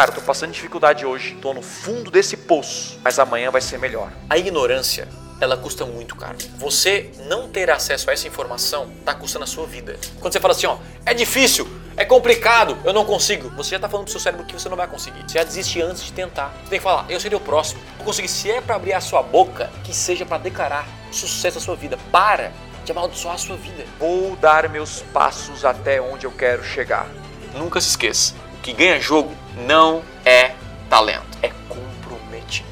cara, tô passando dificuldade hoje, tô no fundo desse poço, mas amanhã vai ser melhor. A ignorância, ela custa muito caro. Você não ter acesso a essa informação tá custando a sua vida. Quando você fala assim, ó, é difícil, é complicado, eu não consigo, você já tá falando pro seu cérebro que você não vai conseguir. Você já desiste antes de tentar. Você tem que falar, eu seria o próximo. Vou conseguir. Se é para abrir a sua boca, que seja para declarar sucesso à sua vida. Para de amaldiçoar a sua vida. Vou dar meus passos até onde eu quero chegar. Nunca se esqueça, que ganha jogo não é talento, é comprometimento.